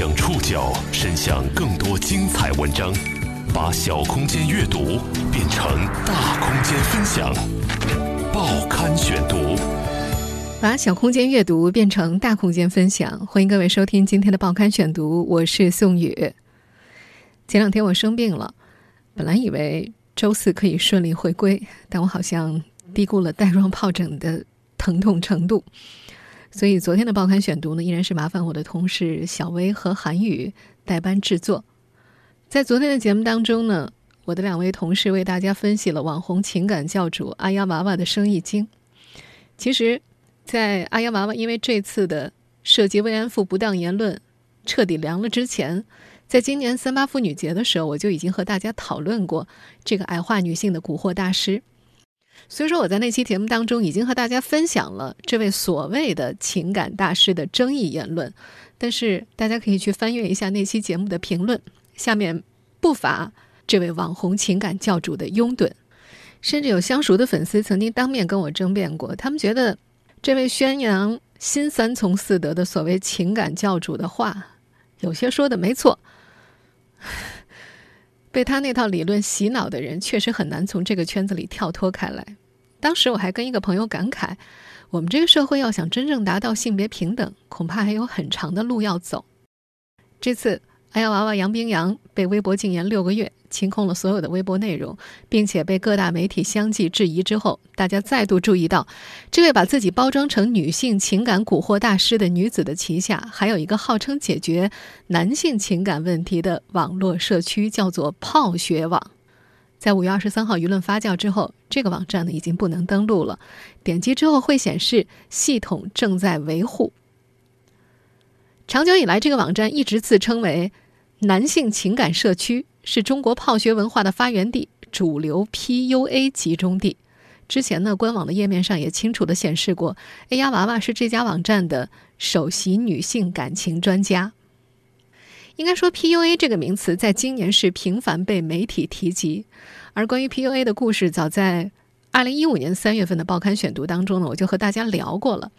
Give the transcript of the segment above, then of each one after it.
将触角伸向更多精彩文章，把小空间阅读变成大空间分享。报刊选读，把小空间阅读变成大空间分享。欢迎各位收听今天的报刊选读，我是宋宇。前两天我生病了，本来以为周四可以顺利回归，但我好像低估了带状疱疹的疼痛程度。所以昨天的报刊选读呢，依然是麻烦我的同事小薇和韩宇代班制作。在昨天的节目当中呢，我的两位同事为大家分析了网红情感教主阿丫娃娃的生意经。其实，在阿丫娃娃因为这次的涉及慰安妇不当言论彻底凉了之前，在今年三八妇女节的时候，我就已经和大家讨论过这个矮化女性的蛊惑大师。所以说，我在那期节目当中已经和大家分享了这位所谓的情感大师的争议言论，但是大家可以去翻阅一下那期节目的评论，下面不乏这位网红情感教主的拥趸，甚至有相熟的粉丝曾经当面跟我争辩过，他们觉得这位宣扬新三从四德的所谓情感教主的话，有些说的没错。被他那套理论洗脑的人，确实很难从这个圈子里跳脱开来。当时我还跟一个朋友感慨，我们这个社会要想真正达到性别平等，恐怕还有很长的路要走。这次。爱娃娃杨冰洋被微博禁言六个月，清空了所有的微博内容，并且被各大媒体相继质疑之后，大家再度注意到，这位把自己包装成女性情感蛊惑大师的女子的旗下，还有一个号称解决男性情感问题的网络社区，叫做“泡学网”。在五月二十三号舆论发酵之后，这个网站呢已经不能登录了，点击之后会显示系统正在维护。长久以来，这个网站一直自称为男性情感社区，是中国泡学文化的发源地，主流 PUA 集中地。之前呢，官网的页面上也清楚的显示过，A 丫娃娃是这家网站的首席女性感情专家。应该说，PUA 这个名词在今年是频繁被媒体提及。而关于 PUA 的故事，早在二零一五年三月份的报刊选读当中呢，我就和大家聊过了。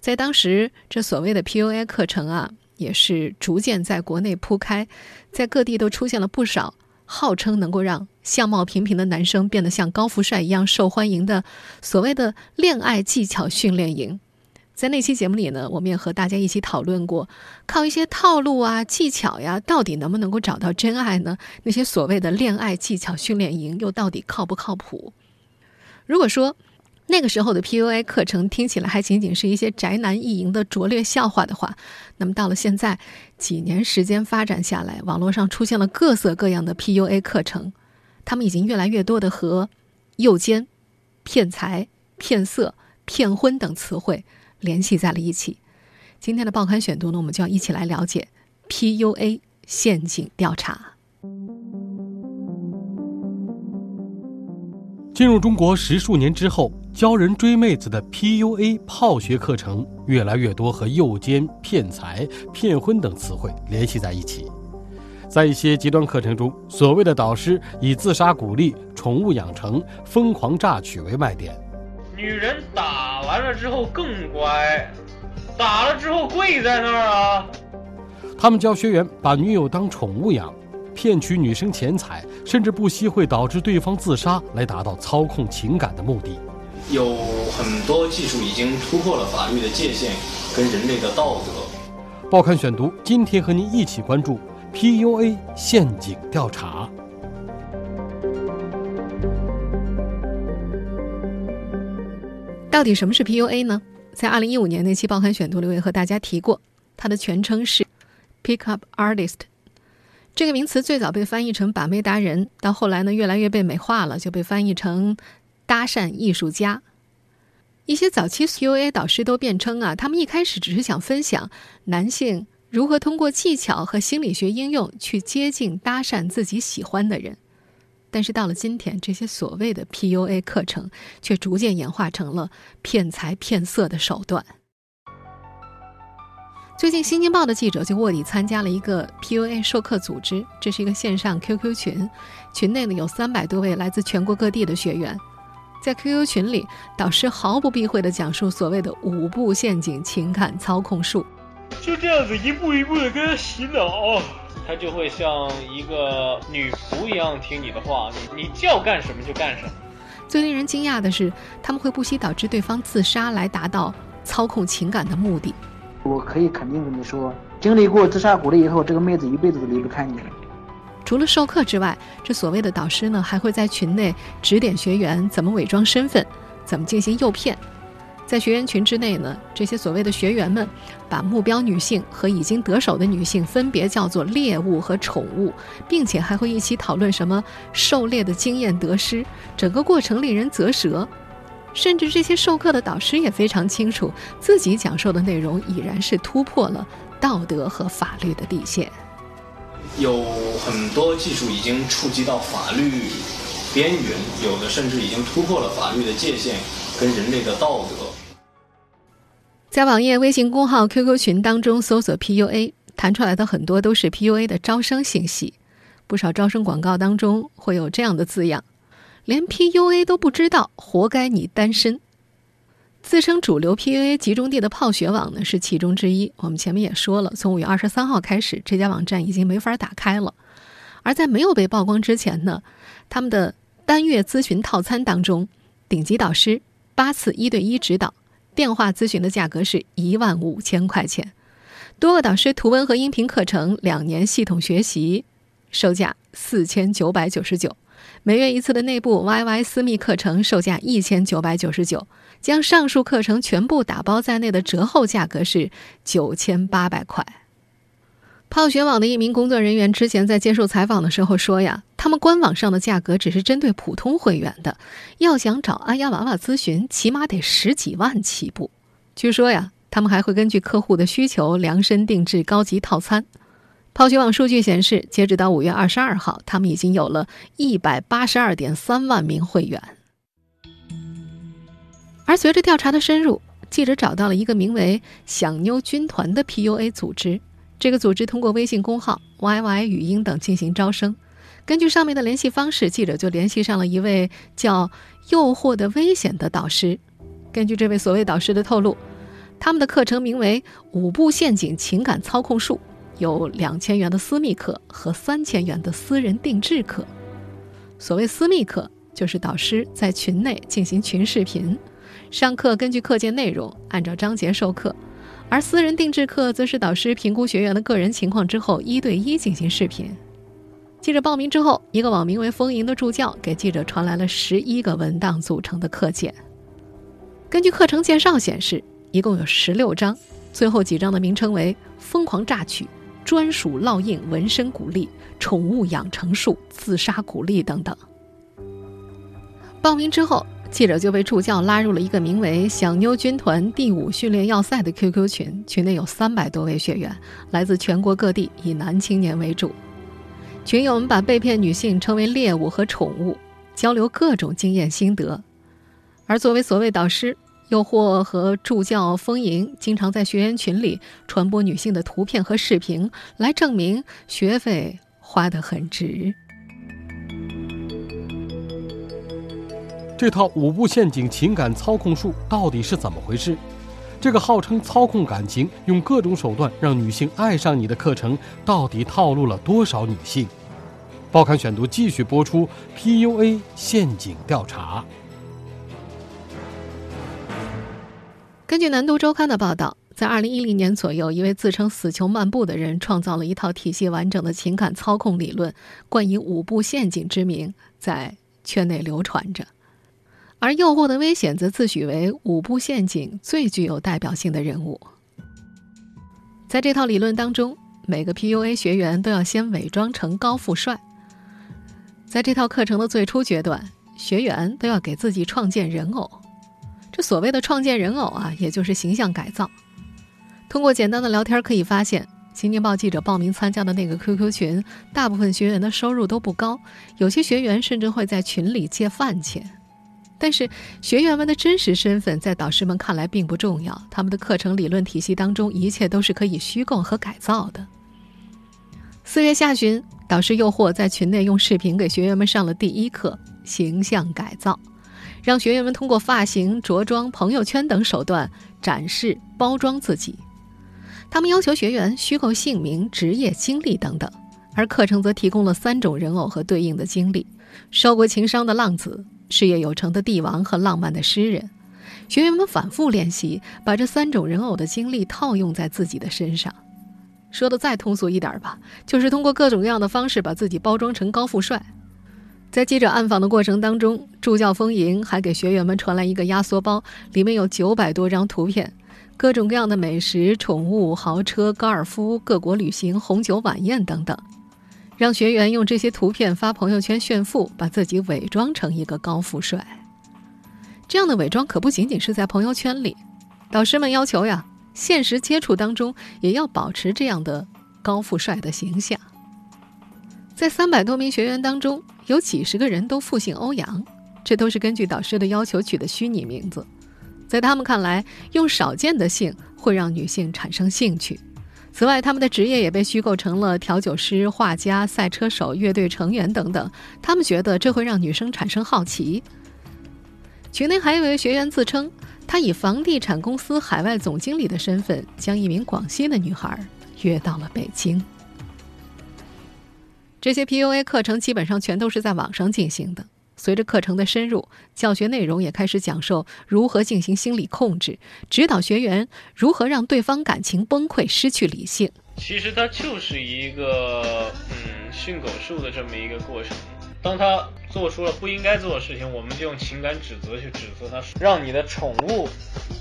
在当时，这所谓的 PUA 课程啊，也是逐渐在国内铺开，在各地都出现了不少号称能够让相貌平平的男生变得像高富帅一样受欢迎的所谓的恋爱技巧训练营。在那期节目里呢，我们也和大家一起讨论过，靠一些套路啊、技巧呀，到底能不能够找到真爱呢？那些所谓的恋爱技巧训练营又到底靠不靠谱？如果说，那个时候的 PUA 课程听起来还仅仅是一些宅男意淫的拙劣笑话的话，那么到了现在，几年时间发展下来，网络上出现了各色各样的 PUA 课程，他们已经越来越多的和诱奸、骗财、骗色、骗婚等词汇联系在了一起。今天的报刊选读呢，我们就要一起来了解 PUA 陷阱调查。进入中国十数年之后，教人追妹子的 PUA 泡学课程越来越多和诱奸、骗财、骗婚等词汇联系在一起。在一些极端课程中，所谓的导师以自杀鼓励、宠物养成、疯狂榨取为卖点。女人打完了之后更乖，打了之后跪在那儿啊。他们教学员把女友当宠物养。骗取女生钱财，甚至不惜会导致对方自杀，来达到操控情感的目的。有很多技术已经突破了法律的界限，跟人类的道德。报刊选读，今天和您一起关注 PUA 陷阱调查。到底什么是 PUA 呢？在二零一五年那期报刊选读里，我也和大家提过，它的全称是 Pickup Artist。这个名词最早被翻译成“把妹达人”，到后来呢，越来越被美化了，就被翻译成“搭讪艺术家”。一些早期 PUA 导师都辩称啊，他们一开始只是想分享男性如何通过技巧和心理学应用去接近、搭讪自己喜欢的人。但是到了今天，这些所谓的 PUA 课程却逐渐演化成了骗财骗色的手段。最近，《新京报》的记者就卧底参加了一个 PUA 授课组织，这是一个线上 QQ 群，群内呢有三百多位来自全国各地的学员。在 QQ 群里，导师毫不避讳地讲述所谓的五步陷阱情感操控术。就这样子一步一步的跟他洗脑，他就会像一个女仆一样听你的话，你你叫干什么就干什么。最令人惊讶的是，他们会不惜导致对方自杀来达到操控情感的目的。我可以肯定跟你说，经历过自杀鼓励以后，这个妹子一辈子都离不开你了。除了授课之外，这所谓的导师呢，还会在群内指点学员怎么伪装身份，怎么进行诱骗。在学员群之内呢，这些所谓的学员们，把目标女性和已经得手的女性分别叫做猎物和宠物，并且还会一起讨论什么狩猎的经验得失，整个过程令人啧舌。甚至这些授课的导师也非常清楚，自己讲授的内容已然是突破了道德和法律的底线。有很多技术已经触及到法律边缘，有的甚至已经突破了法律的界限跟人类的道德。在网页、微信公号、QQ 群当中搜索 PUA，弹出来的很多都是 PUA 的招生信息。不少招生广告当中会有这样的字样：“连 PUA 都不知道，活该你单身。”自称主流 PUA 集中地的泡学网呢是其中之一。我们前面也说了，从五月二十三号开始，这家网站已经没法打开了。而在没有被曝光之前呢，他们的单月咨询套餐当中，顶级导师八次一对一指导。电话咨询的价格是一万五千块钱，多个导师图文和音频课程两年系统学习，售价四千九百九十九；每月一次的内部 YY 私密课程售价一千九百九十九，将上述课程全部打包在内的折后价格是九千八百块。泡学网的一名工作人员之前在接受采访的时候说呀，他们官网上的价格只是针对普通会员的，要想找安丫娃娃咨询，起码得十几万起步。据说呀，他们还会根据客户的需求量身定制高级套餐。泡学网数据显示，截止到五月二十二号，他们已经有了一百八十二点三万名会员。而随着调查的深入，记者找到了一个名为“想妞军团”的 PUA 组织。这个组织通过微信公号、YY 语音等进行招生。根据上面的联系方式，记者就联系上了一位叫“诱惑的危险”的导师。根据这位所谓导师的透露，他们的课程名为“五步陷阱情感操控术”，有两千元的私密课和三千元的私人定制课。所谓私密课，就是导师在群内进行群视频上课，根据课件内容按照章节授课。而私人定制课则是导师评估学员的个人情况之后，一对一进行视频。记者报名之后，一个网名为“丰盈”的助教给记者传来了十一个文档组成的课件。根据课程介绍显示，一共有十六章，最后几章的名称为“疯狂榨取”“专属烙印纹身鼓励”“宠物养成术”“自杀鼓励”等等。报名之后。记者就被助教拉入了一个名为“小妞军团第五训练要塞”的 QQ 群，群内有三百多位学员，来自全国各地，以男青年为主。群友们把被骗女性称为猎物和宠物，交流各种经验心得。而作为所谓导师，诱惑和助教丰盈经常在学员群里传播女性的图片和视频，来证明学费花得很值。这套五步陷阱情感操控术到底是怎么回事？这个号称操控感情、用各种手段让女性爱上你的课程，到底套路了多少女性？报刊选读继续播出 PUA 陷阱调查。根据南都周刊的报道，在二零一零年左右，一位自称“死囚漫步”的人创造了一套体系完整的情感操控理论，冠以“五步陷阱”之名，在圈内流传着。而诱惑的危险则自诩为五步陷阱最具有代表性的人物。在这套理论当中，每个 PUA 学员都要先伪装成高富帅。在这套课程的最初阶段，学员都要给自己创建人偶。这所谓的创建人偶啊，也就是形象改造。通过简单的聊天可以发现，《新京报》记者报名参加的那个 QQ 群，大部分学员的收入都不高，有些学员甚至会在群里借饭钱。但是学员们的真实身份在导师们看来并不重要，他们的课程理论体系当中一切都是可以虚构和改造的。四月下旬，导师诱惑在群内用视频给学员们上了第一课形象改造，让学员们通过发型、着装、朋友圈等手段展示包装自己。他们要求学员虚构姓名、职业、经历等等，而课程则提供了三种人偶和对应的经历：受过情伤的浪子、事业有成的帝王和浪漫的诗人。学员们反复练习，把这三种人偶的经历套用在自己的身上。说的再通俗一点吧，就是通过各种各样的方式把自己包装成高富帅。在记者暗访的过程当中，助教丰盈还给学员们传来一个压缩包，里面有九百多张图片，各种各样的美食、宠物、豪车、高尔夫、各国旅行、红酒晚宴等等，让学员用这些图片发朋友圈炫富，把自己伪装成一个高富帅。这样的伪装可不仅仅是在朋友圈里，导师们要求呀。现实接触当中，也要保持这样的高富帅的形象。在三百多名学员当中，有几十个人都复姓欧阳，这都是根据导师的要求取的虚拟名字。在他们看来，用少见的姓会让女性产生兴趣。此外，他们的职业也被虚构成了调酒师、画家、赛车手、乐队成员等等。他们觉得这会让女生产生好奇。群内还有一位学员自称。他以房地产公司海外总经理的身份，将一名广西的女孩约到了北京。这些 PUA 课程基本上全都是在网上进行的。随着课程的深入，教学内容也开始讲授如何进行心理控制，指导学员如何让对方感情崩溃、失去理性。其实它就是一个嗯训狗术的这么一个过程。当他做出了不应该做的事情，我们就用情感指责去指责他，让你的宠物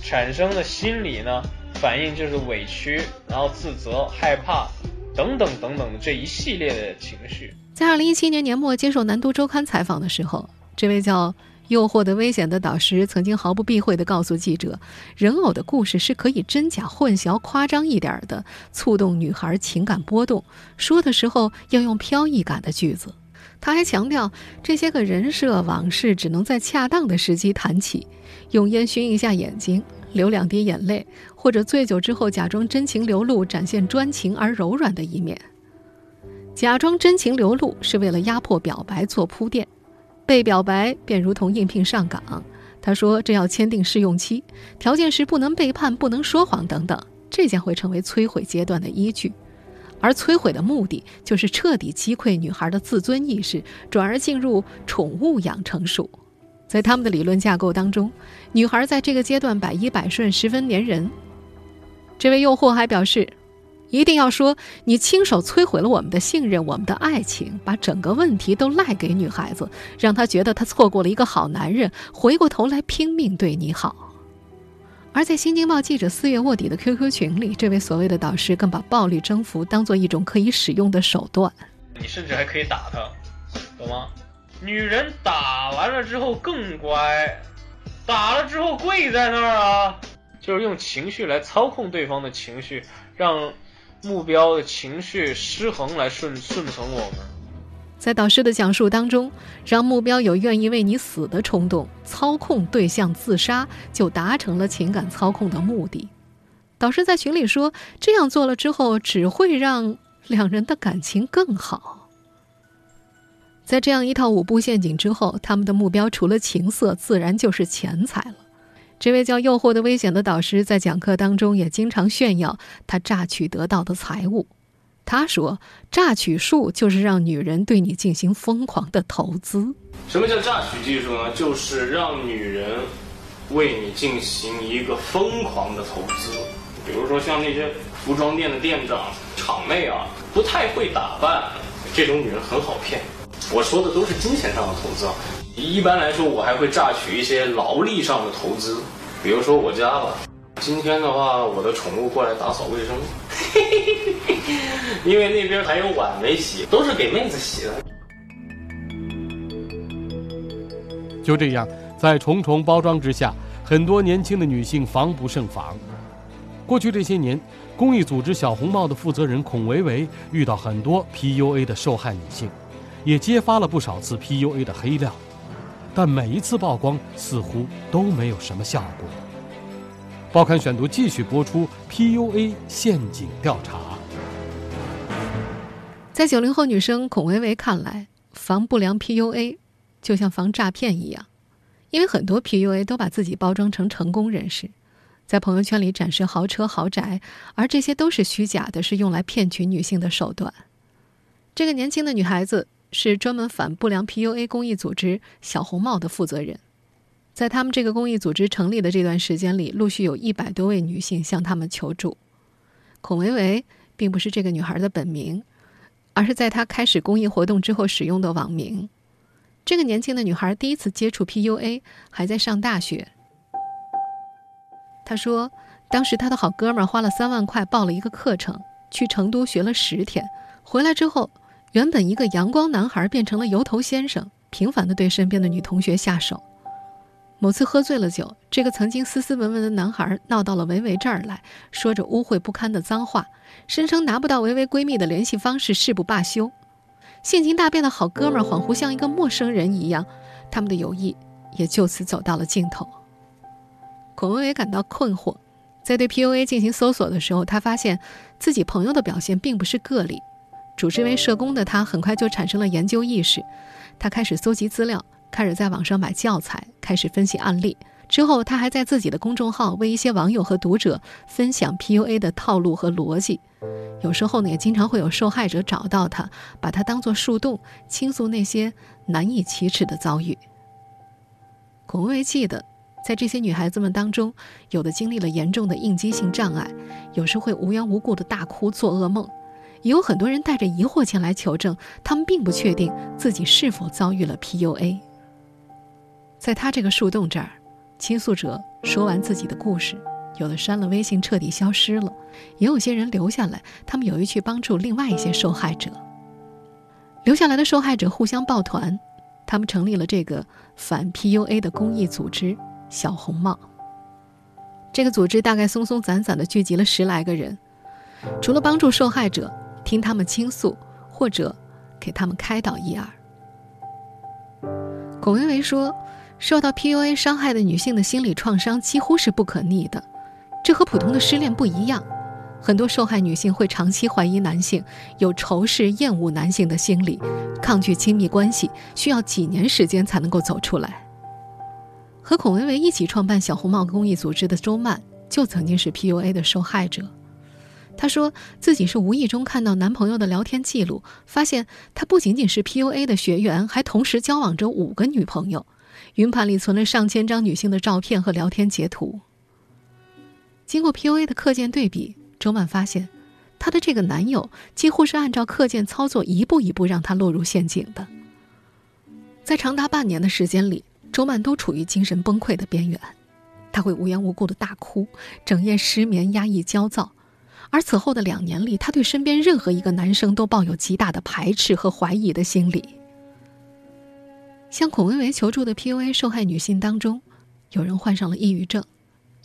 产生的心理呢反应就是委屈，然后自责、害怕等等等等这一系列的情绪。在二零一七年年末接受《南都周刊》采访的时候，这位叫“诱惑的危险”的导师曾经毫不避讳地告诉记者：“人偶的故事是可以真假混淆、夸张一点的，触动女孩情感波动。说的时候要用飘逸感的句子。”他还强调，这些个人设往事只能在恰当的时机谈起，用烟熏一下眼睛，流两滴眼泪，或者醉酒之后假装真情流露，展现专情而柔软的一面。假装真情流露是为了压迫表白做铺垫，被表白便如同应聘上岗。他说这要签订试用期，条件是不能背叛、不能说谎等等，这将会成为摧毁阶段的依据。而摧毁的目的就是彻底击溃女孩的自尊意识，转而进入宠物养成术。在他们的理论架构当中，女孩在这个阶段百依百顺，十分粘人。这位诱惑还表示，一定要说你亲手摧毁了我们的信任，我们的爱情，把整个问题都赖给女孩子，让她觉得她错过了一个好男人，回过头来拼命对你好。而在《新京报》记者四月卧底的 QQ 群里，这位所谓的导师更把暴力征服当做一种可以使用的手段。你甚至还可以打他，懂吗？女人打完了之后更乖，打了之后跪在那儿啊，就是用情绪来操控对方的情绪，让目标的情绪失衡来顺顺从我们。在导师的讲述当中，让目标有愿意为你死的冲动，操控对象自杀，就达成了情感操控的目的。导师在群里说，这样做了之后，只会让两人的感情更好。在这样一套五步陷阱之后，他们的目标除了情色，自然就是钱财了。这位叫“诱惑的危险”的导师在讲课当中也经常炫耀他榨取得到的财物。他说：“榨取术就是让女人对你进行疯狂的投资。什么叫榨取技术呢？就是让女人为你进行一个疯狂的投资。比如说像那些服装店的店长、场妹啊，不太会打扮，这种女人很好骗。我说的都是金钱上的投资啊。一般来说，我还会榨取一些劳力上的投资，比如说我家吧。”今天的话，我的宠物过来打扫卫生，因为那边还有碗没洗，都是给妹子洗的。就这样，在重重包装之下，很多年轻的女性防不胜防。过去这些年，公益组织“小红帽”的负责人孔维维遇到很多 PUA 的受害女性，也揭发了不少次 PUA 的黑料，但每一次曝光似乎都没有什么效果。报刊选读继续播出 PUA 陷阱调查。在九零后女生孔维维看来，防不良 PUA 就像防诈骗一样，因为很多 PUA 都把自己包装成成功人士，在朋友圈里展示豪车豪宅，而这些都是虚假的，是用来骗取女性的手段。这个年轻的女孩子是专门反不良 PUA 公益组织“小红帽”的负责人。在他们这个公益组织成立的这段时间里，陆续有一百多位女性向他们求助。孔维维并不是这个女孩的本名，而是在她开始公益活动之后使用的网名。这个年轻的女孩第一次接触 PUA 还在上大学。她说，当时她的好哥们儿花了三万块报了一个课程，去成都学了十天，回来之后，原本一个阳光男孩变成了油头先生，频繁的对身边的女同学下手。某次喝醉了酒，这个曾经斯斯文文的男孩闹到了维维这儿来，说着污秽不堪的脏话，声称拿不到维维闺蜜的联系方式誓不罢休。性情大变的好哥们儿恍惚像一个陌生人一样，他们的友谊也就此走到了尽头。孔维维感到困惑，在对 PUA 进行搜索的时候，他发现自己朋友的表现并不是个例。主职为社工的他很快就产生了研究意识，他开始搜集资料。开始在网上买教材，开始分析案例。之后，他还在自己的公众号为一些网友和读者分享 PUA 的套路和逻辑。有时候呢，也经常会有受害者找到他，把他当作树洞，倾诉那些难以启齿的遭遇。孔维记得，在这些女孩子们当中，有的经历了严重的应激性障碍，有时会无缘无故的大哭、做噩梦。也有很多人带着疑惑前来求证，他们并不确定自己是否遭遇了 PUA。在他这个树洞这儿，倾诉者说完自己的故事，有的删了微信，彻底消失了；也有些人留下来，他们有意去帮助另外一些受害者。留下来的受害者互相抱团，他们成立了这个反 PUA 的公益组织“小红帽”。这个组织大概松松散散的聚集了十来个人，除了帮助受害者听他们倾诉，或者给他们开导一二。孔维维说。受到 PUA 伤害的女性的心理创伤几乎是不可逆的，这和普通的失恋不一样。很多受害女性会长期怀疑男性，有仇视、厌恶男性的心理，抗拒亲密关系，需要几年时间才能够走出来。和孔维维一起创办小红帽公益组织的周曼就曾经是 PUA 的受害者。她说自己是无意中看到男朋友的聊天记录，发现他不仅仅是 PUA 的学员，还同时交往着五个女朋友。云盘里存了上千张女性的照片和聊天截图。经过 PUA 的课件对比，周曼发现，她的这个男友几乎是按照课件操作，一步一步让她落入陷阱的。在长达半年的时间里，周曼都处于精神崩溃的边缘，她会无缘无故的大哭，整夜失眠，压抑焦躁。而此后的两年里，她对身边任何一个男生都抱有极大的排斥和怀疑的心理。向孔维维求助的 PUA 受害女性当中，有人患上了抑郁症，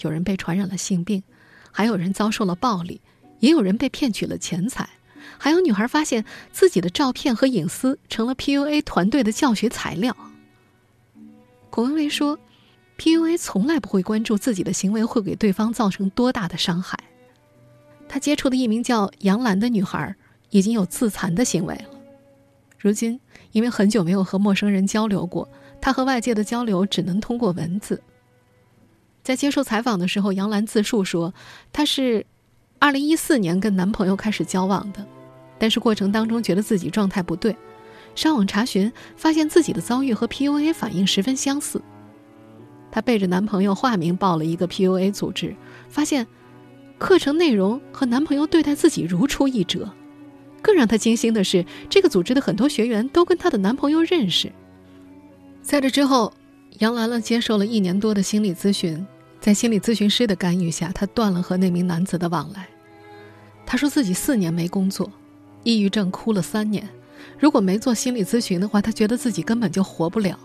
有人被传染了性病，还有人遭受了暴力，也有人被骗取了钱财，还有女孩发现自己的照片和隐私成了 PUA 团队的教学材料。孔维维说，PUA 从来不会关注自己的行为会给对方造成多大的伤害。他接触的一名叫杨澜的女孩，已经有自残的行为了。如今，因为很久没有和陌生人交流过，他和外界的交流只能通过文字。在接受采访的时候，杨澜自述说，她是2014年跟男朋友开始交往的，但是过程当中觉得自己状态不对，上网查询，发现自己的遭遇和 PUA 反应十分相似。她背着男朋友化名报了一个 PUA 组织，发现课程内容和男朋友对待自己如出一辙。更让她惊心的是，这个组织的很多学员都跟她的男朋友认识。在这之后，杨兰兰接受了一年多的心理咨询，在心理咨询师的干预下，她断了和那名男子的往来。她说自己四年没工作，抑郁症哭了三年。如果没做心理咨询的话，她觉得自己根本就活不了。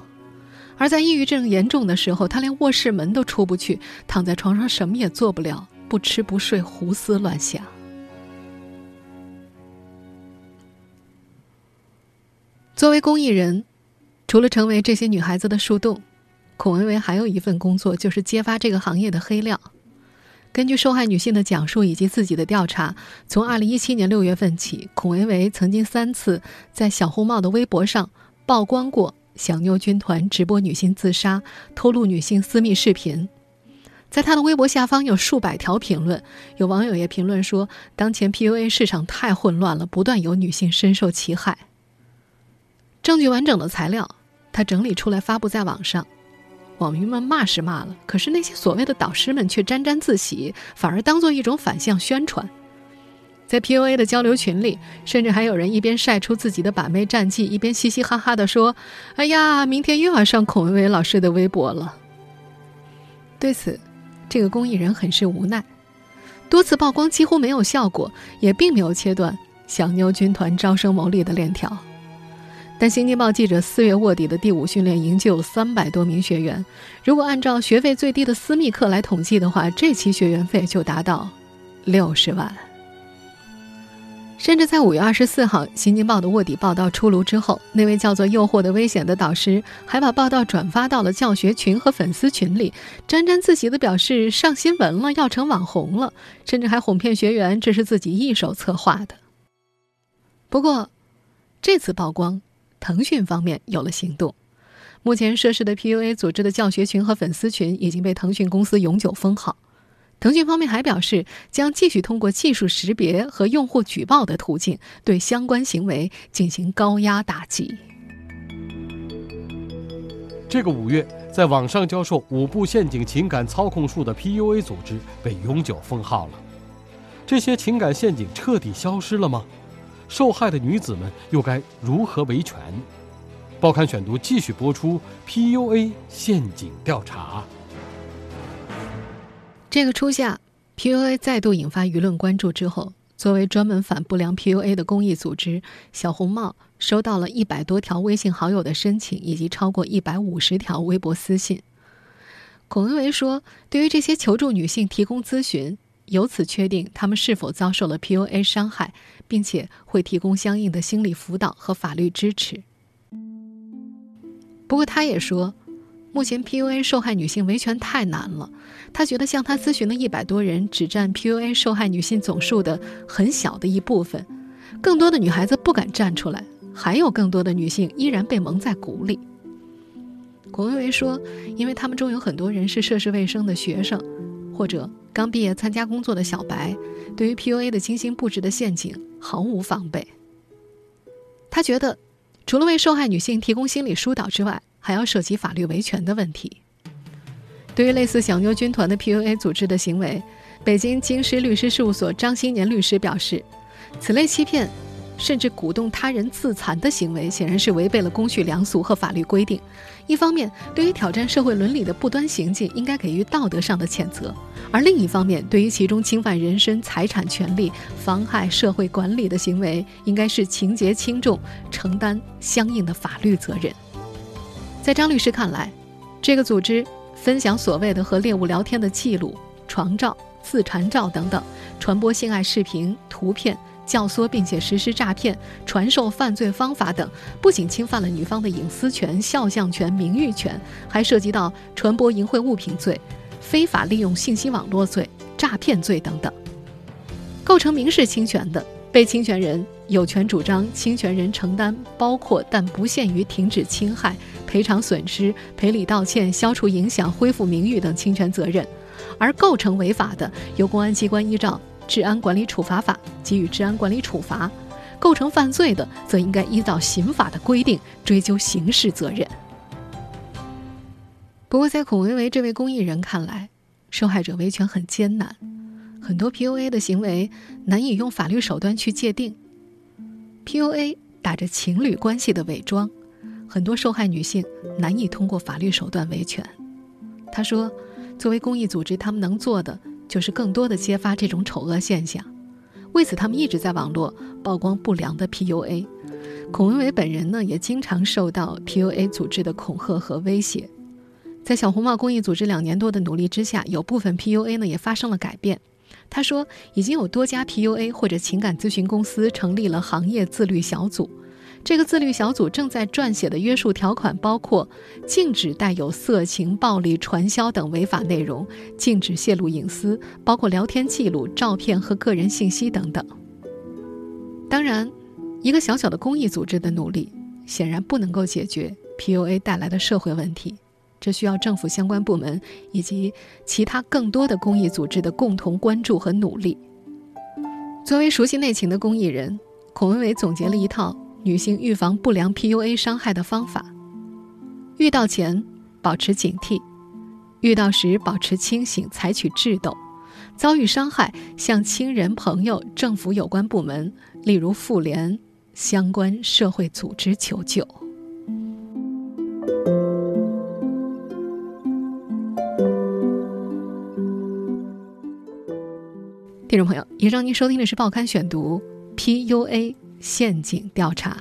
而在抑郁症严重的时候，她连卧室门都出不去，躺在床上什么也做不了，不吃不睡，胡思乱想。作为公益人，除了成为这些女孩子的树洞，孔维维还有一份工作，就是揭发这个行业的黑料。根据受害女性的讲述以及自己的调查，从2017年6月份起，孔维维曾经三次在小红帽的微博上曝光过“小妞军团”直播女性自杀、偷录女性私密视频。在他的微博下方有数百条评论，有网友也评论说，当前 PUA 市场太混乱了，不断有女性深受其害。证据完整的材料，他整理出来发布在网上，网民们骂是骂了，可是那些所谓的导师们却沾沾自喜，反而当做一种反向宣传。在 PUA 的交流群里，甚至还有人一边晒出自己的把妹战绩，一边嘻嘻哈哈地说：“哎呀，明天又要上孔薇薇老师的微博了。”对此，这个公益人很是无奈。多次曝光几乎没有效果，也并没有切断小妞军团招生牟利的链条。但《新京报》记者四月卧底的第五训练营就有三百多名学员，如果按照学费最低的私密课来统计的话，这期学员费就达到六十万。甚至在五月二十四号，《新京报》的卧底报道出炉之后，那位叫做“诱惑的危险”的导师还把报道转发到了教学群和粉丝群里，沾沾自喜地表示上新闻了，要成网红了，甚至还哄骗学员这是自己一手策划的。不过，这次曝光，腾讯方面有了行动。目前涉事的 PUA 组织的教学群和粉丝群已经被腾讯公司永久封号。腾讯方面还表示，将继续通过技术识别和用户举报的途径，对相关行为进行高压打击。这个五月，在网上教授五步陷阱情感操控术的 PUA 组织被永久封号了。这些情感陷阱彻底消失了吗？受害的女子们又该如何维权？报刊选读继续播出 PUA 陷阱调查。这个初夏，PUA 再度引发舆论关注之后，作为专门反不良 PUA 的公益组织，小红帽收到了一百多条微信好友的申请，以及超过一百五十条微博私信。孔维维说：“对于这些求助女性提供咨询，由此确定她们是否遭受了 PUA 伤害，并且会提供相应的心理辅导和法律支持。”不过，他也说。目前 PUA 受害女性维权太难了，他觉得向他咨询的一百多人只占 PUA 受害女性总数的很小的一部分，更多的女孩子不敢站出来，还有更多的女性依然被蒙在鼓里。龚维维说，因为他们中有很多人是涉世未深的学生，或者刚毕业参加工作的小白，对于 PUA 的精心布置的陷阱毫无防备。他觉得，除了为受害女性提供心理疏导之外，还要涉及法律维权的问题。对于类似小妞军团的 PUA 组织的行为，北京京师律师事务所张新年律师表示，此类欺骗。甚至鼓动他人自残的行为，显然是违背了公序良俗和法律规定。一方面，对于挑战社会伦理的不端行径，应该给予道德上的谴责；而另一方面，对于其中侵犯人身、财产权利、妨害社会管理的行为，应该是情节轻重，承担相应的法律责任。在张律师看来，这个组织分享所谓的和猎物聊天的记录、床照、自残照等等，传播性爱视频、图片。教唆并且实施诈骗、传授犯罪方法等，不仅侵犯了女方的隐私权、肖像权、名誉权，还涉及到传播淫秽物品罪、非法利用信息网络罪、诈骗罪等等。构成民事侵权的，被侵权人有权主张侵权人承担包括但不限于停止侵害、赔偿损失、赔礼道歉、消除影响、恢复名誉等侵权责任；而构成违法的，由公安机关依照。治安管理处罚法给予治安管理处罚，构成犯罪的，则应该依照刑法的规定追究刑事责任。不过，在孔维维这位公益人看来，受害者维权很艰难，很多 PUA 的行为难以用法律手段去界定。PUA 打着情侣关系的伪装，很多受害女性难以通过法律手段维权。他说：“作为公益组织，他们能做的。”就是更多的揭发这种丑恶现象，为此他们一直在网络曝光不良的 PUA。孔文伟本人呢，也经常受到 PUA 组织的恐吓和威胁。在小红帽公益组织两年多的努力之下，有部分 PUA 呢也发生了改变。他说，已经有多家 PUA 或者情感咨询公司成立了行业自律小组。这个自律小组正在撰写的约束条款包括：禁止带有色情、暴力传销等违法内容，禁止泄露隐私，包括聊天记录、照片和个人信息等等。当然，一个小小的公益组织的努力显然不能够解决 PUA 带来的社会问题，这需要政府相关部门以及其他更多的公益组织的共同关注和努力。作为熟悉内情的公益人，孔文伟总结了一套女性预防不良 PUA 伤害的方法：遇到前保持警惕，遇到时保持清醒，采取智斗；遭遇伤害，向亲人、朋友、政府有关部门，例如妇联相关社会组织求救。听众朋友，以上您收听的是《报刊选读》，PUA 陷阱调查，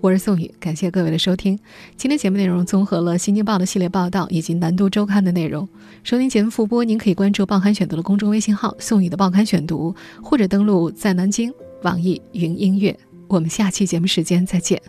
我是宋宇，感谢各位的收听。今天节目内容综合了《新京报》的系列报道以及《南都周刊》的内容。收听节目复播，您可以关注《报刊选读》的公众微信号“宋宇的报刊选读”，或者登录在南京网易云音乐。我们下期节目时间再见。